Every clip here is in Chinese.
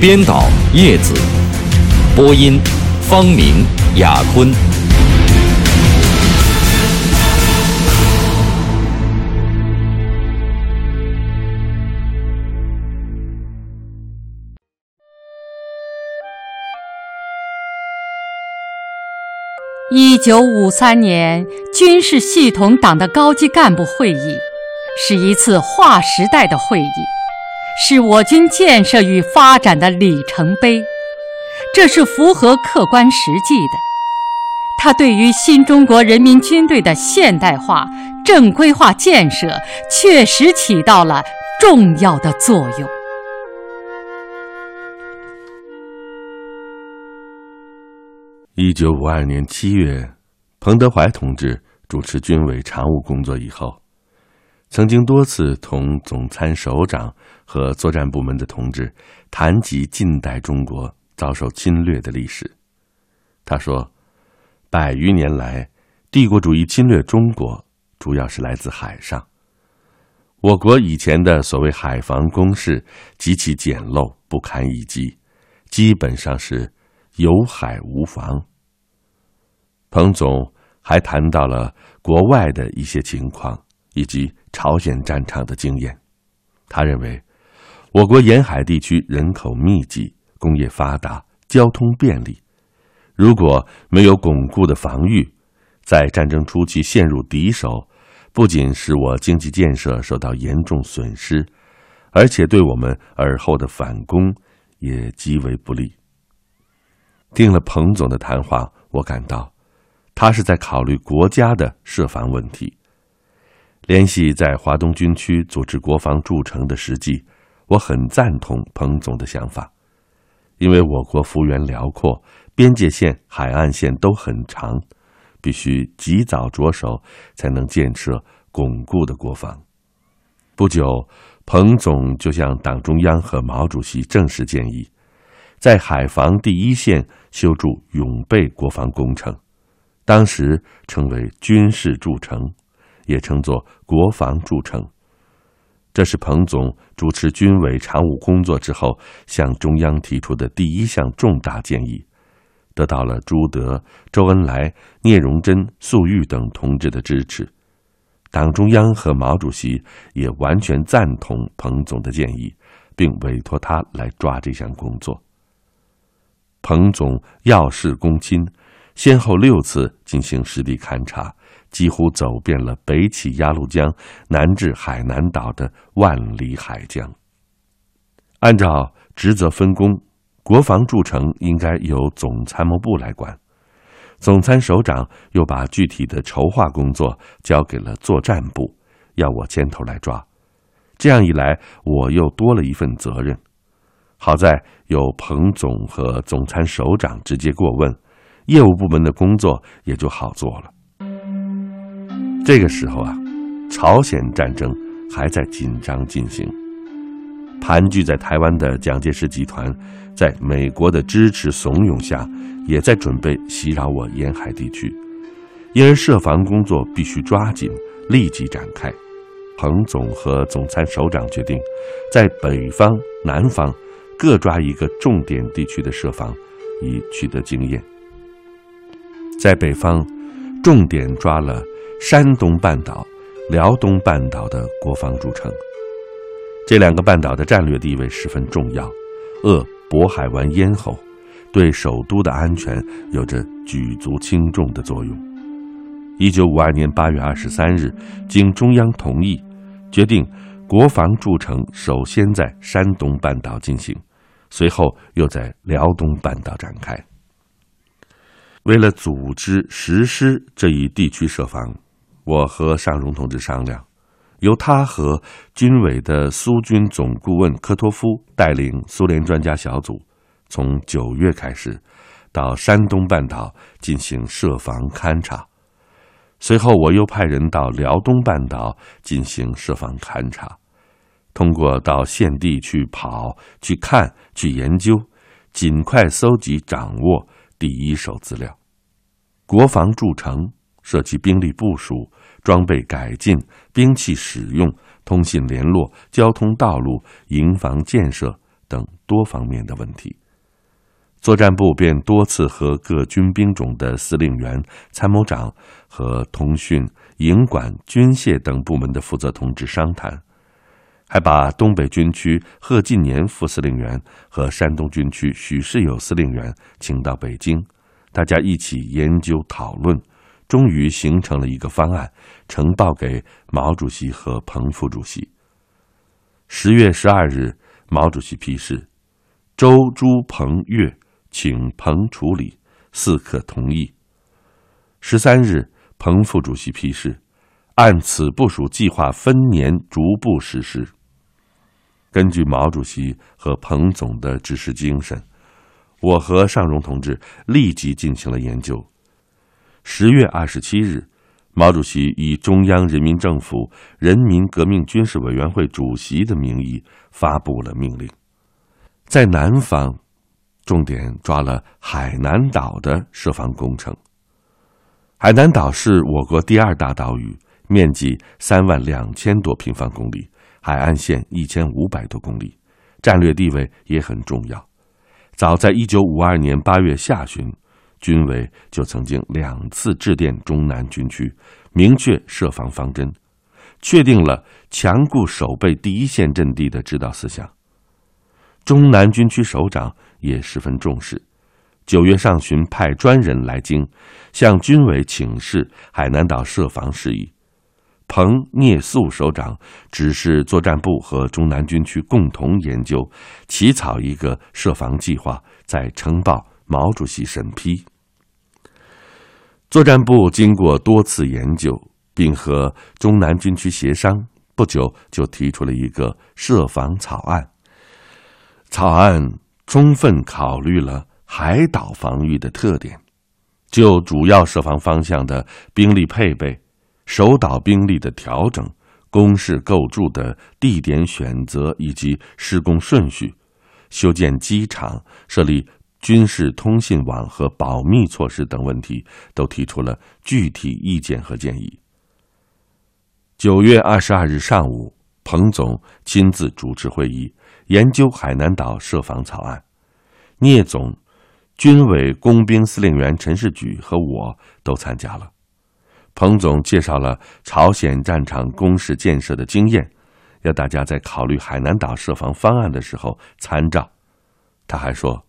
编导叶子，播音方明、雅坤。一九五三年军事系统党的高级干部会议，是一次划时代的会议。是我军建设与发展的里程碑，这是符合客观实际的。它对于新中国人民军队的现代化、正规化建设确实起到了重要的作用。一九五二年七月，彭德怀同志主持军委常务工作以后。曾经多次同总参首长和作战部门的同志谈及近代中国遭受侵略的历史。他说：“百余年来，帝国主义侵略中国，主要是来自海上。我国以前的所谓海防工事极其简陋，不堪一击，基本上是有海无防。”彭总还谈到了国外的一些情况。以及朝鲜战场的经验，他认为，我国沿海地区人口密集，工业发达，交通便利。如果没有巩固的防御，在战争初期陷入敌手，不仅使我经济建设受到严重损失，而且对我们尔后的反攻也极为不利。听了彭总的谈话，我感到，他是在考虑国家的设防问题。联系在华东军区组织国防筑城的实际，我很赞同彭总的想法，因为我国幅员辽阔，边界线、海岸线都很长，必须及早着手，才能建设巩固的国防。不久，彭总就向党中央和毛主席正式建议，在海防第一线修筑永备国防工程，当时称为军事筑城。也称作国防筑城，这是彭总主持军委常务工作之后向中央提出的第一项重大建议，得到了朱德、周恩来、聂荣臻、粟裕等同志的支持。党中央和毛主席也完全赞同彭总的建议，并委托他来抓这项工作。彭总要事躬亲，先后六次进行实地勘察。几乎走遍了北起鸭绿江、南至海南岛的万里海疆。按照职责分工，国防筑城应该由总参谋部来管，总参首长又把具体的筹划工作交给了作战部，要我牵头来抓。这样一来，我又多了一份责任。好在有彭总和总参首长直接过问，业务部门的工作也就好做了。这个时候啊，朝鲜战争还在紧张进行。盘踞在台湾的蒋介石集团，在美国的支持怂恿下，也在准备袭扰我沿海地区，因而设防工作必须抓紧，立即展开。彭总和总参首长决定，在北方、南方各抓一个重点地区的设防，以取得经验。在北方，重点抓了。山东半岛、辽东半岛的国防筑城，这两个半岛的战略地位十分重要，扼渤海湾咽喉，对首都的安全有着举足轻重的作用。一九五二年八月二十三日，经中央同意，决定国防筑城首先在山东半岛进行，随后又在辽东半岛展开。为了组织实施这一地区设防。我和尚荣同志商量，由他和军委的苏军总顾问科托夫带领苏联专家小组，从九月开始，到山东半岛进行设防勘察。随后，我又派人到辽东半岛进行设防勘察，通过到现地去跑、去看、去研究，尽快搜集掌握第一手资料。国防筑城涉及兵力部署、装备改进、兵器使用、通信联络、交通道路、营房建设等多方面的问题。作战部便多次和各军兵种的司令员、参谋长和通讯、营管、军械等部门的负责同志商谈，还把东北军区贺晋年副司令员和山东军区许世友司令员请到北京，大家一起研究讨论，终于形成了一个方案，呈报给毛主席和彭副主席。十月十二日，毛主席批示：周、朱、彭、岳。请彭处理，四可同意。十三日，彭副主席批示，按此部署计划，分年逐步实施。根据毛主席和彭总的指示精神，我和尚荣同志立即进行了研究。十月二十七日，毛主席以中央人民政府人民革命军事委员会主席的名义发布了命令，在南方。重点抓了海南岛的设防工程。海南岛是我国第二大岛屿，面积三万两千多平方公里，海岸线一千五百多公里，战略地位也很重要。早在一九五二年八月下旬，军委就曾经两次致电中南军区，明确设防方针，确定了强固守备第一线阵地的指导思想。中南军区首长。也十分重视。九月上旬，派专人来京，向军委请示海南岛设防事宜。彭聂肃首长指示作战部和中南军区共同研究，起草一个设防计划，再呈报毛主席审批。作战部经过多次研究，并和中南军区协商，不久就提出了一个设防草案。草案。充分考虑了海岛防御的特点，就主要设防方向的兵力配备、守岛兵力的调整、工事构筑的地点选择以及施工顺序、修建机场、设立军事通信网和保密措施等问题，都提出了具体意见和建议。九月二十二日上午，彭总亲自主持会议。研究海南岛设防草案，聂总、军委工兵司令员陈士举和我都参加了。彭总介绍了朝鲜战场工事建设的经验，要大家在考虑海南岛设防方案的时候参照。他还说，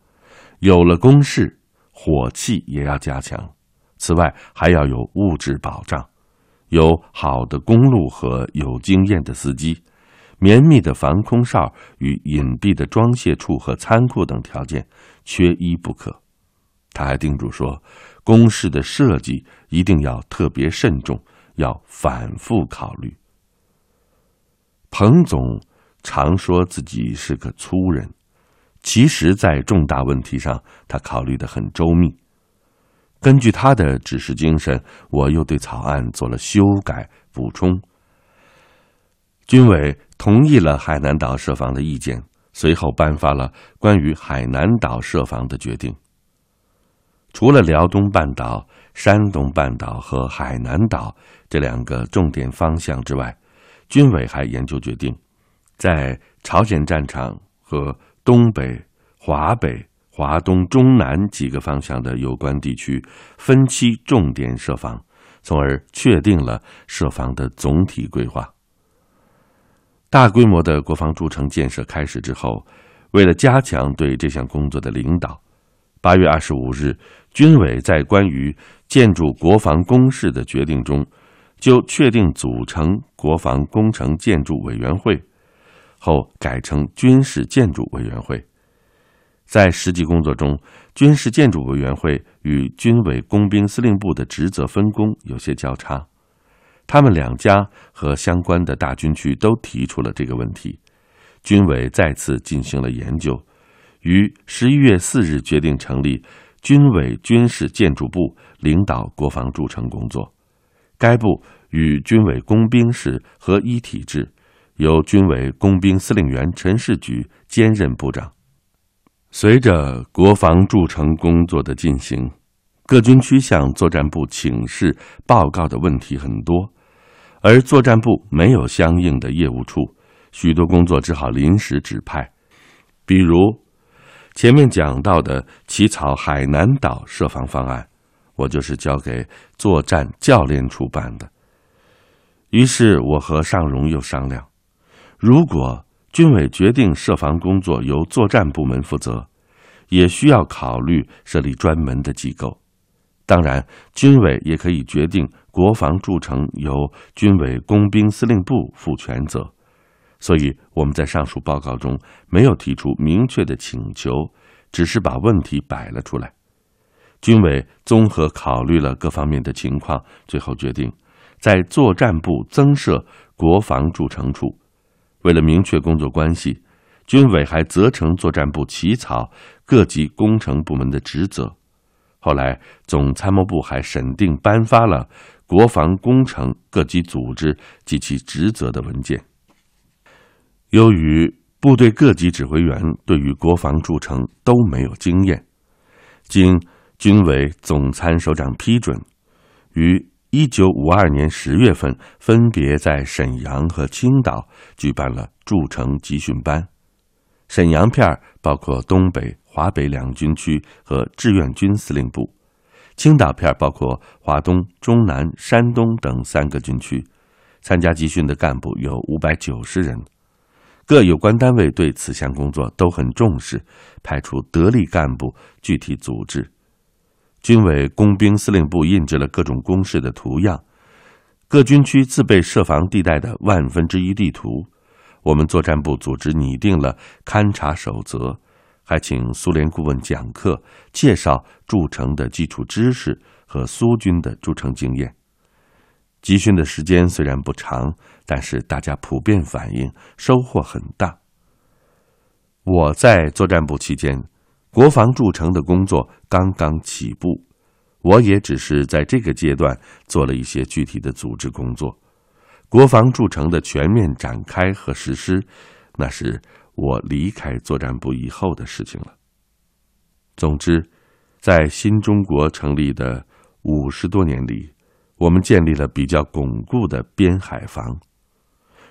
有了工事，火器也要加强。此外，还要有物质保障，有好的公路和有经验的司机。绵密的防空哨与隐蔽的装卸处和仓库等条件缺一不可。他还叮嘱说，工事的设计一定要特别慎重，要反复考虑。彭总常说自己是个粗人，其实，在重大问题上，他考虑的很周密。根据他的指示精神，我又对草案做了修改补充。军委同意了海南岛设防的意见，随后颁发了关于海南岛设防的决定。除了辽东半岛、山东半岛和海南岛这两个重点方向之外，军委还研究决定，在朝鲜战场和东北、华北、华东、中南几个方向的有关地区分期重点设防，从而确定了设防的总体规划。大规模的国防筑城建设开始之后，为了加强对这项工作的领导，八月二十五日，军委在关于建筑国防工事的决定中，就确定组成国防工程建筑委员会，后改成军事建筑委员会。在实际工作中，军事建筑委员会与军委工兵司令部的职责分工有些交叉。他们两家和相关的大军区都提出了这个问题，军委再次进行了研究，于十一月四日决定成立军委军事建筑部，领导国防筑城工作。该部与军委工兵室合一体制，由军委工兵司令员陈士举兼任部长。随着国防筑城工作的进行，各军区向作战部请示报告的问题很多，而作战部没有相应的业务处，许多工作只好临时指派。比如前面讲到的起草海南岛设防方案，我就是交给作战教练处办的。于是我和尚荣又商量，如果军委决定设防工作由作战部门负责，也需要考虑设立专门的机构。当然，军委也可以决定国防筑城由军委工兵司令部负全责。所以我们在上述报告中没有提出明确的请求，只是把问题摆了出来。军委综合考虑了各方面的情况，最后决定在作战部增设国防筑城处。为了明确工作关系，军委还责成作战部起草各级工程部门的职责。后来，总参谋部还审定颁发了国防工程各级组织及其职责的文件。由于部队各级指挥员对于国防筑城都没有经验，经军委总参首长批准，于。一九五二年十月份，分别在沈阳和青岛举办了筑城集训班。沈阳片包括东北、华北两军区和志愿军司令部；青岛片包括华东、中南、山东等三个军区。参加集训的干部有五百九十人。各有关单位对此项工作都很重视，派出得力干部具体组织。军委工兵司令部印制了各种工事的图样，各军区自备设防地带的万分之一地图。我们作战部组织拟定了勘察守则，还请苏联顾问讲课，介绍筑城的基础知识和苏军的筑城经验。集训的时间虽然不长，但是大家普遍反映收获很大。我在作战部期间。国防筑城的工作刚刚起步，我也只是在这个阶段做了一些具体的组织工作。国防筑城的全面展开和实施，那是我离开作战部以后的事情了。总之，在新中国成立的五十多年里，我们建立了比较巩固的边海防，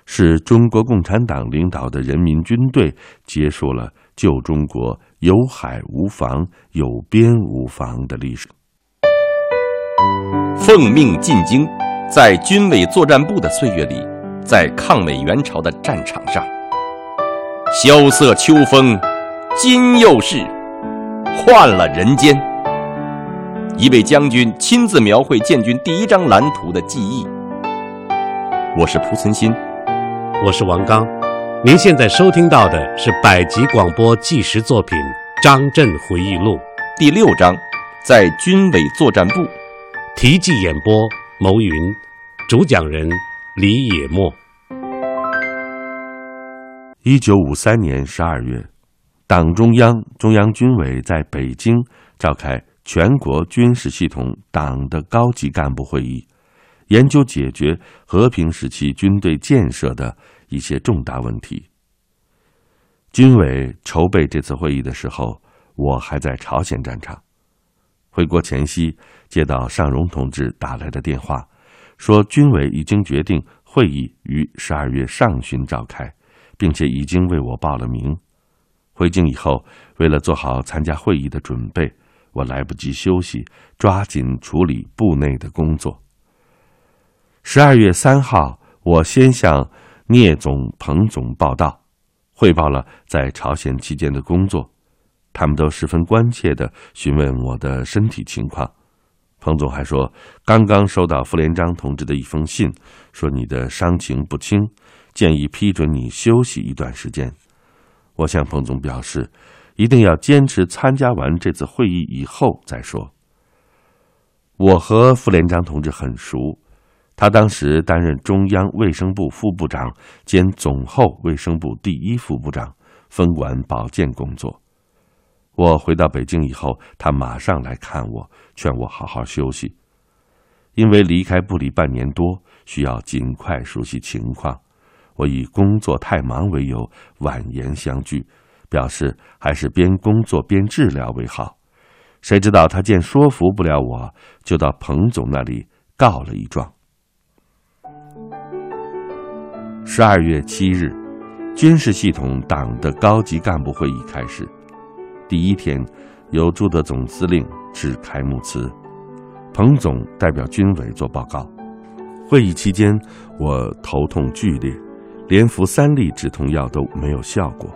是中国共产党领导的人民军队结束了旧中国。有海无防，有边无防的历史。奉命进京，在军委作战部的岁月里，在抗美援朝的战场上，萧瑟秋风，今又是换了人间。一位将军亲自描绘建军第一张蓝图的记忆。我是蒲存昕，我是王刚。您现在收听到的是百集广播纪实作品《张震回忆录》第六章，在军委作战部。题记演播：牟云，主讲人李野墨。一九五三年十二月，党中央、中央军委在北京召开全国军事系统党的高级干部会议，研究解决和平时期军队建设的。一些重大问题。军委筹备这次会议的时候，我还在朝鲜战场。回国前夕，接到尚荣同志打来的电话，说军委已经决定会议于十二月上旬召开，并且已经为我报了名。回京以后，为了做好参加会议的准备，我来不及休息，抓紧处理部内的工作。十二月三号，我先向。聂总、彭总报道，汇报了在朝鲜期间的工作，他们都十分关切的询问我的身体情况。彭总还说，刚刚收到傅连璋同志的一封信，说你的伤情不轻，建议批准你休息一段时间。我向彭总表示，一定要坚持参加完这次会议以后再说。我和傅连璋同志很熟。他当时担任中央卫生部副部长兼总后卫生部第一副部长，分管保健工作。我回到北京以后，他马上来看我，劝我好好休息，因为离开部里半年多，需要尽快熟悉情况。我以工作太忙为由，婉言相拒，表示还是边工作边治疗为好。谁知道他见说服不了我，就到彭总那里告了一状。十二月七日，军事系统党的高级干部会议开始。第一天，由朱德总司令致开幕词，彭总代表军委做报告。会议期间，我头痛剧烈，连服三粒止痛药都没有效果，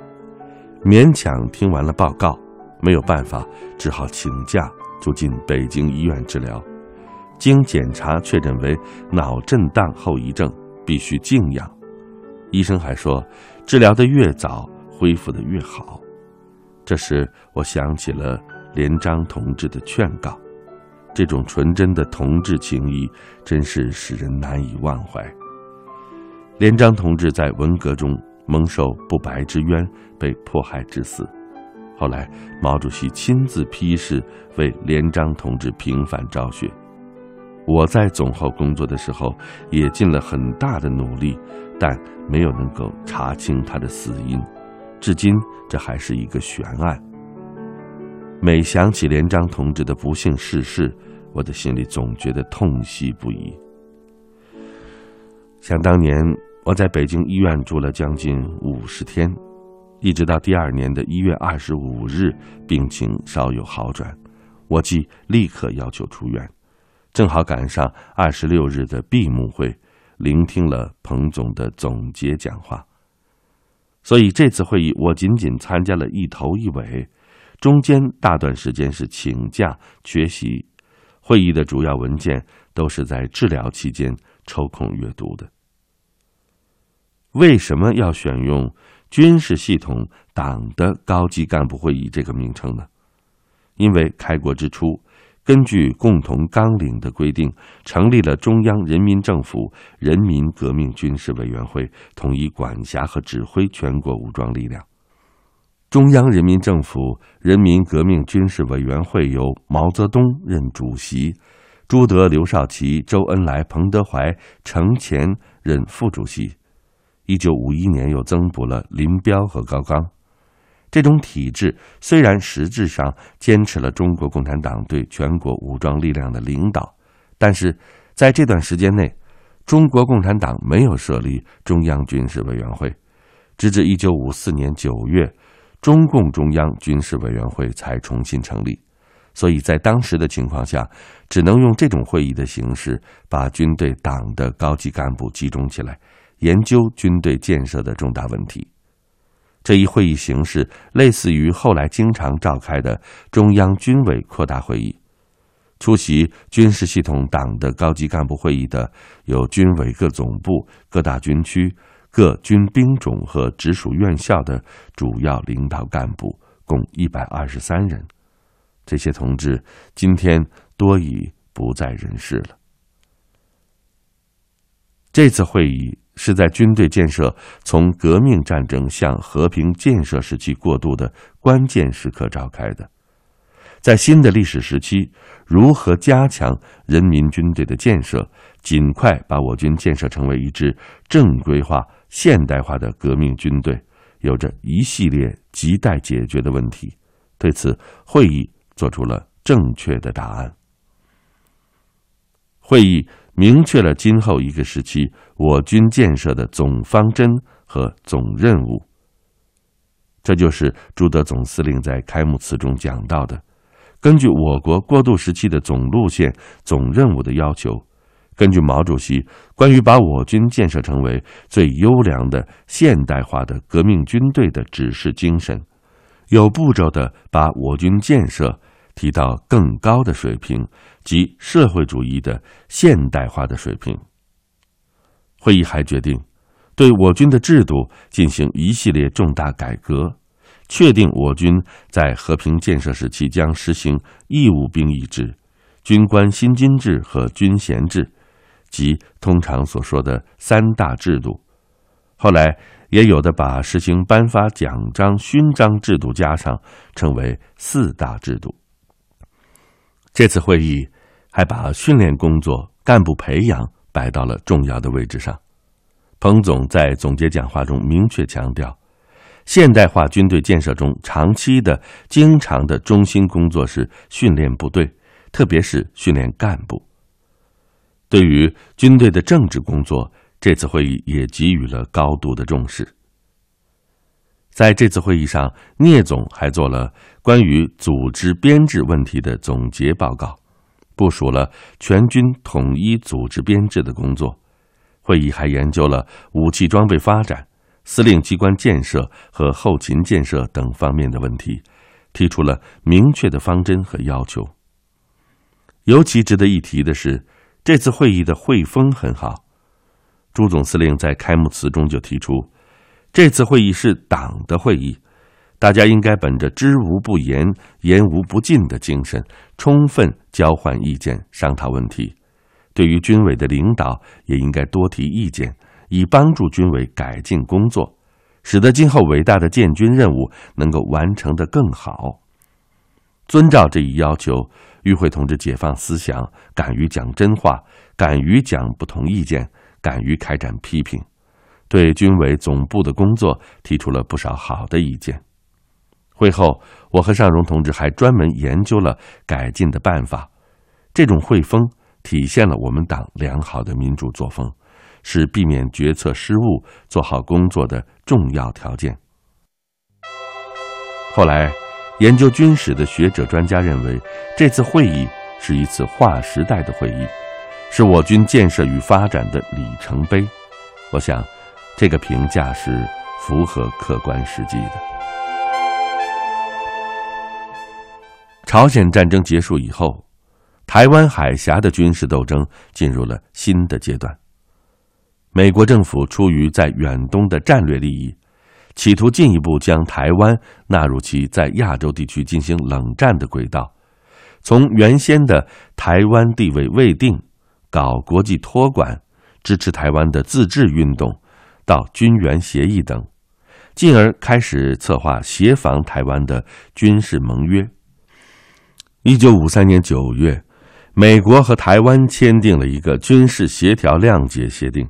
勉强听完了报告，没有办法，只好请假住进北京医院治疗。经检查确诊为脑震荡后遗症，必须静养。医生还说，治疗的越早，恢复的越好。这时，我想起了连章同志的劝告，这种纯真的同志情谊，真是使人难以忘怀。连章同志在文革中蒙受不白之冤，被迫害致死。后来，毛主席亲自批示为连章同志平反昭雪。我在总后工作的时候，也尽了很大的努力，但没有能够查清他的死因。至今，这还是一个悬案。每想起连章同志的不幸逝世，我的心里总觉得痛惜不已。想当年，我在北京医院住了将近五十天，一直到第二年的一月二十五日，病情稍有好转，我即立刻要求出院，正好赶上二十六日的闭幕会，聆听了彭总的总结讲话。所以这次会议我仅仅参加了一头一尾，中间大段时间是请假缺席。会议的主要文件都是在治疗期间抽空阅读的。为什么要选用“军事系统党的高级干部会议”这个名称呢？因为开国之初。根据共同纲领的规定，成立了中央人民政府人民革命军事委员会，统一管辖和指挥全国武装力量。中央人民政府人民革命军事委员会由毛泽东任主席，朱德、刘少奇、周恩来、彭德怀、程潜任副主席。一九五一年又增补了林彪和高岗。这种体制虽然实质上坚持了中国共产党对全国武装力量的领导，但是在这段时间内，中国共产党没有设立中央军事委员会，直至一九五四年九月，中共中央军事委员会才重新成立。所以在当时的情况下，只能用这种会议的形式，把军队党的高级干部集中起来，研究军队建设的重大问题。这一会议形式类似于后来经常召开的中央军委扩大会议。出席军事系统党的高级干部会议的有军委各总部、各大军区、各军兵种和直属院校的主要领导干部，共一百二十三人。这些同志今天多已不在人世了。这次会议。是在军队建设从革命战争向和平建设时期过渡的关键时刻召开的，在新的历史时期，如何加强人民军队的建设，尽快把我军建设成为一支正规化、现代化的革命军队，有着一系列亟待解决的问题。对此，会议作出了正确的答案。会议。明确了今后一个时期我军建设的总方针和总任务。这就是朱德总司令在开幕词中讲到的：根据我国过渡时期的总路线、总任务的要求，根据毛主席关于把我军建设成为最优良的现代化的革命军队的指示精神，有步骤的把我军建设。提到更高的水平及社会主义的现代化的水平。会议还决定，对我军的制度进行一系列重大改革，确定我军在和平建设时期将实行义务兵役制、军官薪金制和军衔制，即通常所说的三大制度。后来也有的把实行颁发奖章、勋章制度加上，称为四大制度。这次会议还把训练工作、干部培养摆到了重要的位置上。彭总在总结讲话中明确强调，现代化军队建设中长期的、经常的中心工作是训练部队，特别是训练干部。对于军队的政治工作，这次会议也给予了高度的重视。在这次会议上，聂总还做了关于组织编制问题的总结报告，部署了全军统一组织编制的工作。会议还研究了武器装备发展、司令机关建设和后勤建设等方面的问题，提出了明确的方针和要求。尤其值得一提的是，这次会议的会风很好。朱总司令在开幕词中就提出。这次会议是党的会议，大家应该本着知无不言、言无不尽的精神，充分交换意见、商讨问题。对于军委的领导，也应该多提意见，以帮助军委改进工作，使得今后伟大的建军任务能够完成得更好。遵照这一要求，与会同志解放思想，敢于讲真话，敢于讲不同意见，敢于开展批评。对军委总部的工作提出了不少好的意见。会后，我和尚荣同志还专门研究了改进的办法。这种会风体现了我们党良好的民主作风，是避免决策失误、做好工作的重要条件。后来，研究军史的学者专家认为，这次会议是一次划时代的会议，是我军建设与发展的里程碑。我想。这个评价是符合客观实际的。朝鲜战争结束以后，台湾海峡的军事斗争进入了新的阶段。美国政府出于在远东的战略利益，企图进一步将台湾纳入其在亚洲地区进行冷战的轨道，从原先的台湾地位未定，搞国际托管，支持台湾的自治运动。到军援协议等，进而开始策划协防台湾的军事盟约。一九五三年九月，美国和台湾签订了一个军事协调谅解协定，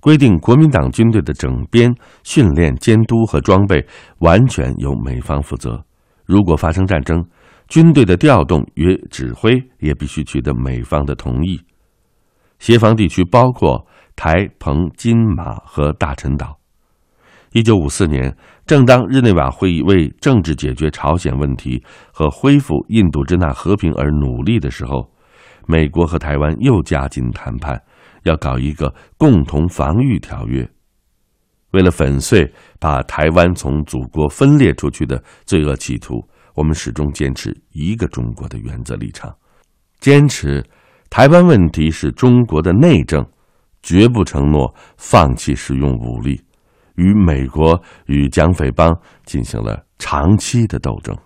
规定国民党军队的整编、训练、监督和装备完全由美方负责。如果发生战争，军队的调动与指挥也必须取得美方的同意。协防地区包括。台、澎、金、马和大陈岛。一九五四年，正当日内瓦会议为政治解决朝鲜问题和恢复印度支那和平而努力的时候，美国和台湾又加紧谈判，要搞一个共同防御条约。为了粉碎把台湾从祖国分裂出去的罪恶企图，我们始终坚持一个中国的原则立场，坚持台湾问题是中国的内政。绝不承诺放弃使用武力，与美国与蒋匪帮进行了长期的斗争。